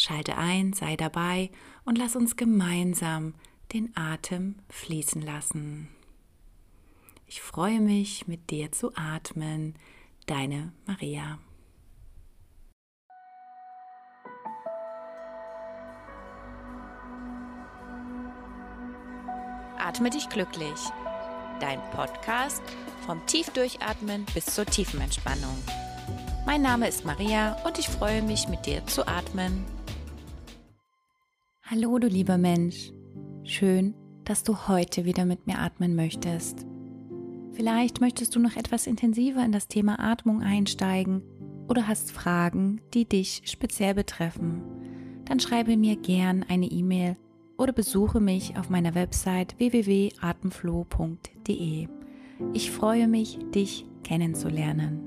Schalte ein, sei dabei und lass uns gemeinsam den Atem fließen lassen. Ich freue mich, mit dir zu atmen. Deine Maria. Atme dich glücklich. Dein Podcast vom Tiefdurchatmen bis zur tiefen Entspannung. Mein Name ist Maria und ich freue mich, mit dir zu atmen. Hallo du lieber Mensch, schön, dass du heute wieder mit mir atmen möchtest. Vielleicht möchtest du noch etwas intensiver in das Thema Atmung einsteigen oder hast Fragen, die dich speziell betreffen. Dann schreibe mir gern eine E-Mail oder besuche mich auf meiner Website www.atemflow.de. Ich freue mich, dich kennenzulernen.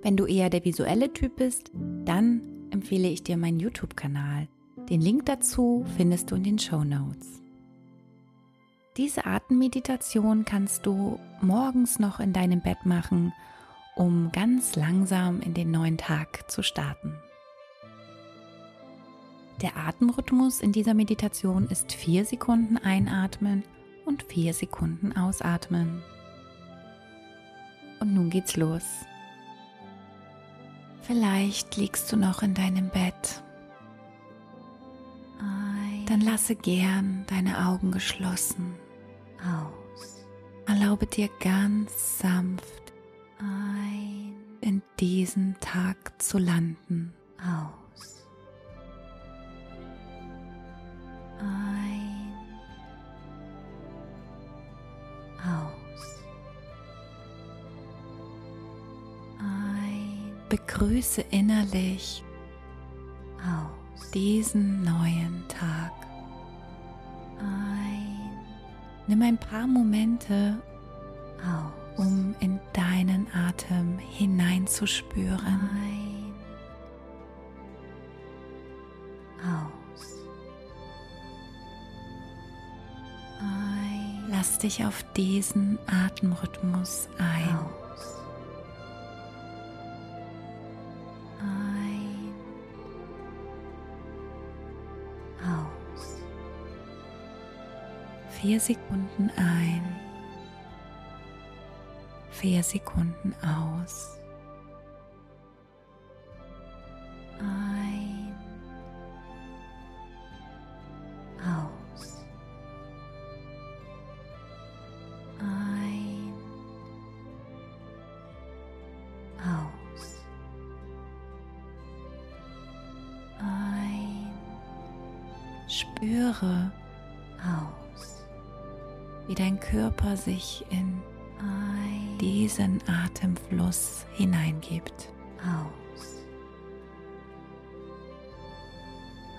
Wenn du eher der visuelle Typ bist, dann empfehle ich dir meinen YouTube-Kanal. Den Link dazu findest du in den Show Notes. Diese Atemmeditation kannst du morgens noch in deinem Bett machen, um ganz langsam in den neuen Tag zu starten. Der Atemrhythmus in dieser Meditation ist vier Sekunden einatmen und vier Sekunden ausatmen. Und nun geht's los. Vielleicht liegst du noch in deinem Bett dann lasse gern deine Augen geschlossen. Aus. Erlaube dir ganz sanft ein. in diesen Tag zu landen. Aus. Ein. Aus. Ein. Begrüße innerlich aus. diesen neuen Tag Nimm ein paar Momente aus, um in deinen Atem hineinzuspüren. Ein. Aus. Ein. Lass dich auf diesen Atemrhythmus ein. Vier Sekunden ein, vier Sekunden aus. Ein, aus. Ein, aus. Ein, spüre aus wie dein Körper sich in diesen Atemfluss hineingibt. Aus.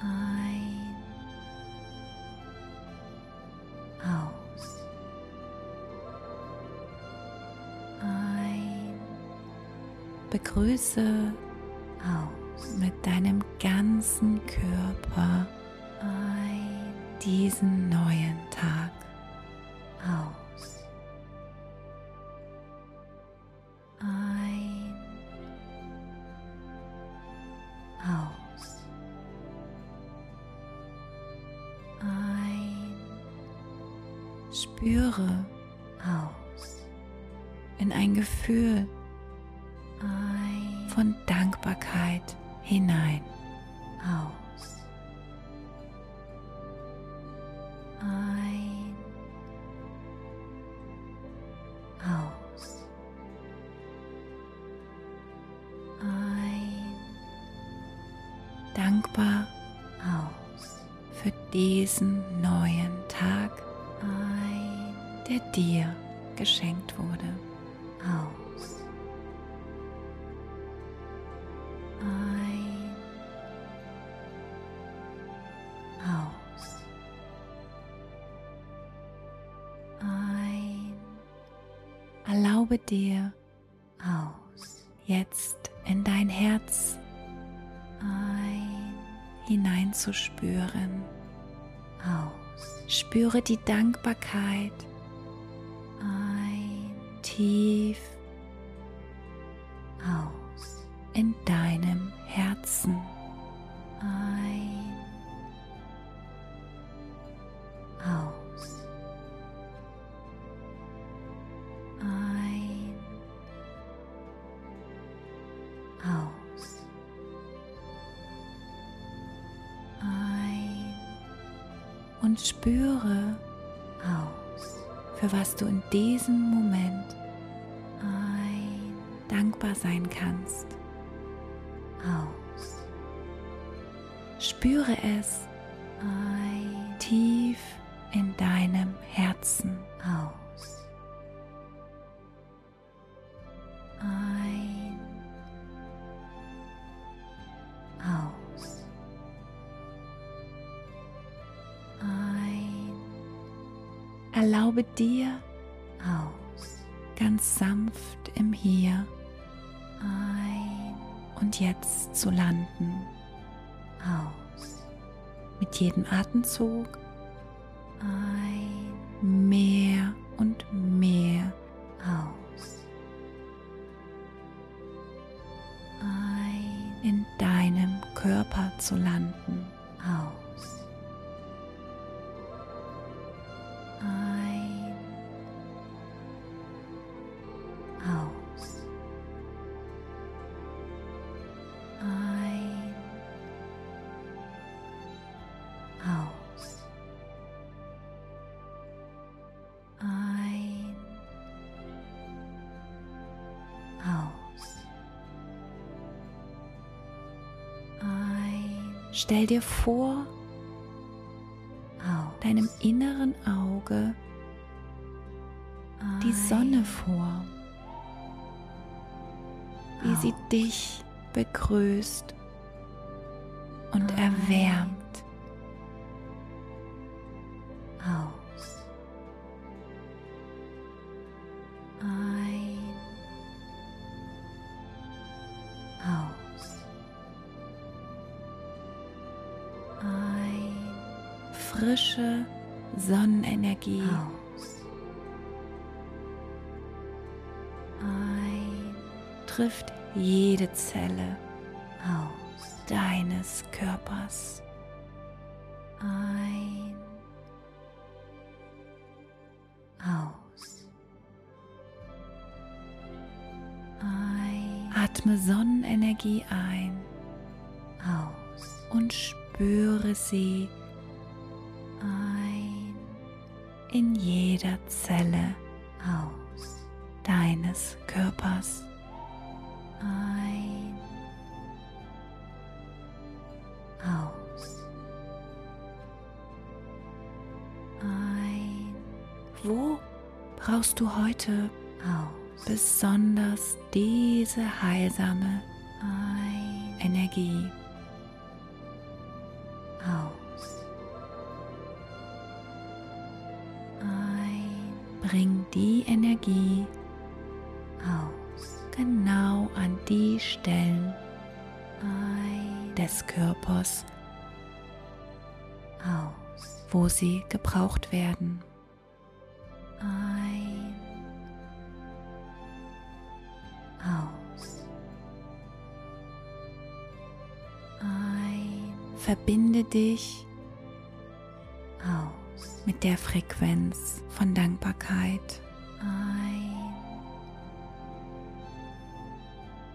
Ein. Aus. Ein. Begrüße aus mit deinem ganzen Körper diesen neuen Tag aus. Ein. Diesen neuen Tag ein, der dir geschenkt wurde. Aus. Ein. Aus. Ein. Erlaube dir, Aus. jetzt in dein Herz Ein. hineinzuspüren. Aus. Spüre die Dankbarkeit Ein. tief Und spüre, Aus. für was du in diesem Moment Ein. dankbar sein kannst. Aus. Spüre es Ein. tief in deinem Herzen. Aus. Erlaube dir Aus. ganz sanft im Hier Ein. und Jetzt zu landen. Aus. Mit jedem Atemzug Ein. Stell dir vor, Aus. deinem inneren Auge die Sonne vor, wie sie dich begrüßt und Ein. erwärmt. Frische Sonnenenergie Aus. Ein. trifft jede Zelle Aus. deines Körpers. Ein. Aus. Ein. Atme Sonnenenergie ein Aus. und spüre sie Ein. in jeder Zelle Aus. deines Körpers. Ein. Aus. Ein. Wo brauchst du heute Aus. besonders diese heilsame Ein. Energie? Die Energie Aus. genau an die Stellen des Körpers, Aus. wo sie gebraucht werden. Ein. Aus. Ein. Verbinde dich Aus. mit der Frequenz von Dankbarkeit. Ein.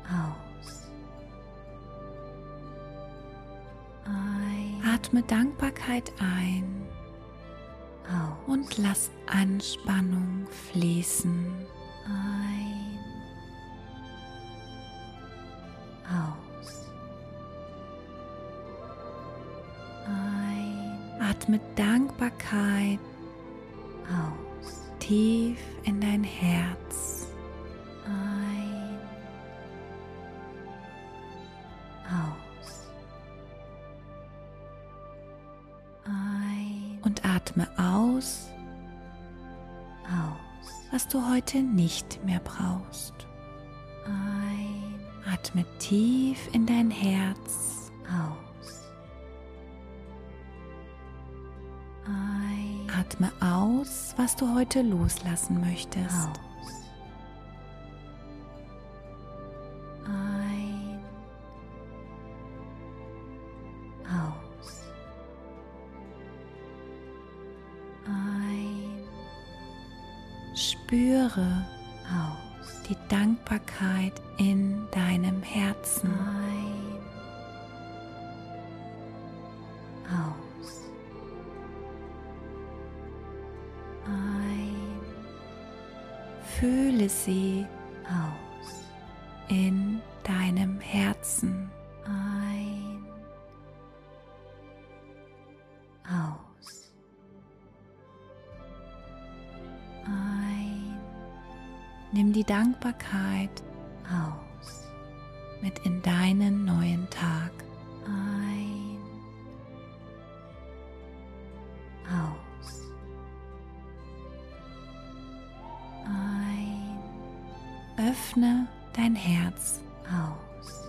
Aus. Ein. Atme Dankbarkeit ein Aus. und lass Anspannung fließen. Ein. Aus. Ein. atme Dankbarkeit aus, tief in dein Herz. ein, aus, ein, Und atme aus, aus, was du heute nicht mehr brauchst. ein, Atme tief in dein Herz. aus, Atme aus, was du heute loslassen möchtest. aus, ein, aus, ein, Spüre aus, die Dankbarkeit in deinem Herzen. ein, Sie aus, in deinem Herzen. ein, aus, ein, Nimm die Dankbarkeit aus, mit in deinen neuen Tag. ein, aus, Öffne dein Herz aus,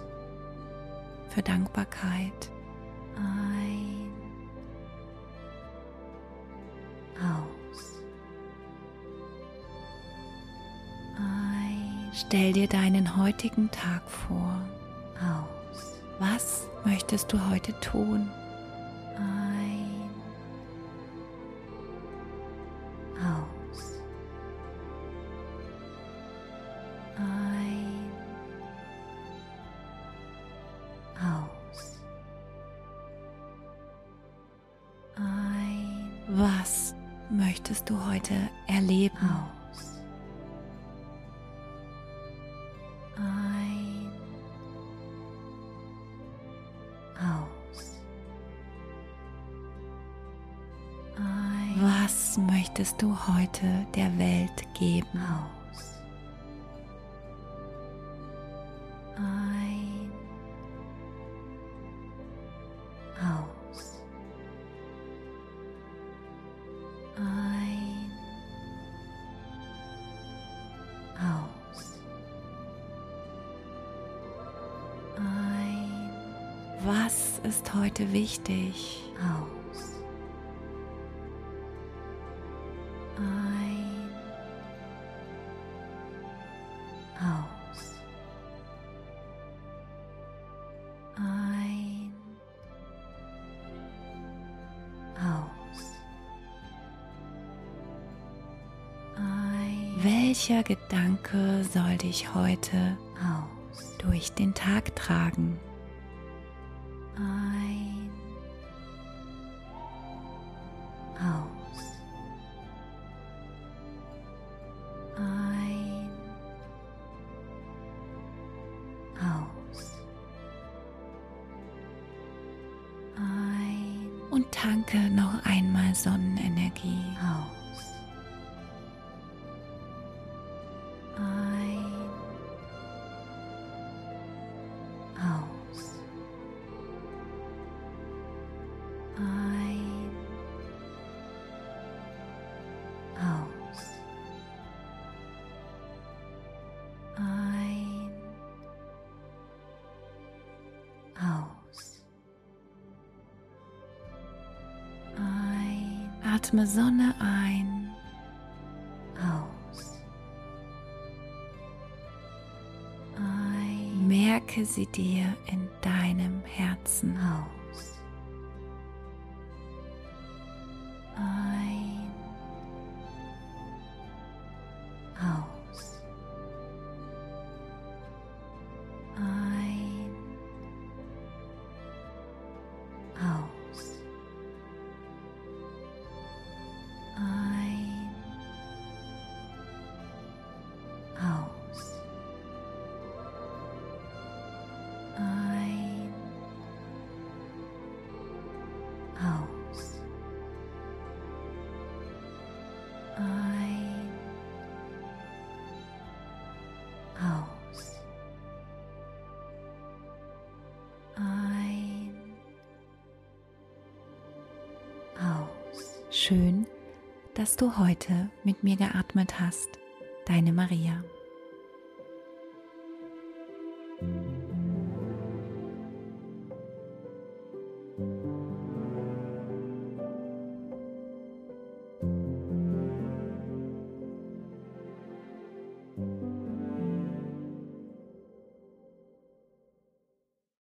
für Dankbarkeit. ein, aus, ein, Stell dir deinen heutigen Tag vor. aus, Was möchtest du heute tun? ein, Was möchtest du heute erleben? aus, ein, aus, ein, Was möchtest du heute der Welt geben? aus, ein, aus, ein, Was ist heute wichtig? aus, Welcher Gedanke soll dich heute aus, durch den Tag tragen? ein, aus, ein, aus, ein, Und tanke noch einmal Sonnenenergie. aus, Atme Sonne ein. Aus, ein, Merke sie dir in deinem Herzen. aus, Ein. Aus. Schön, dass du heute mit mir geatmet hast. Deine Maria.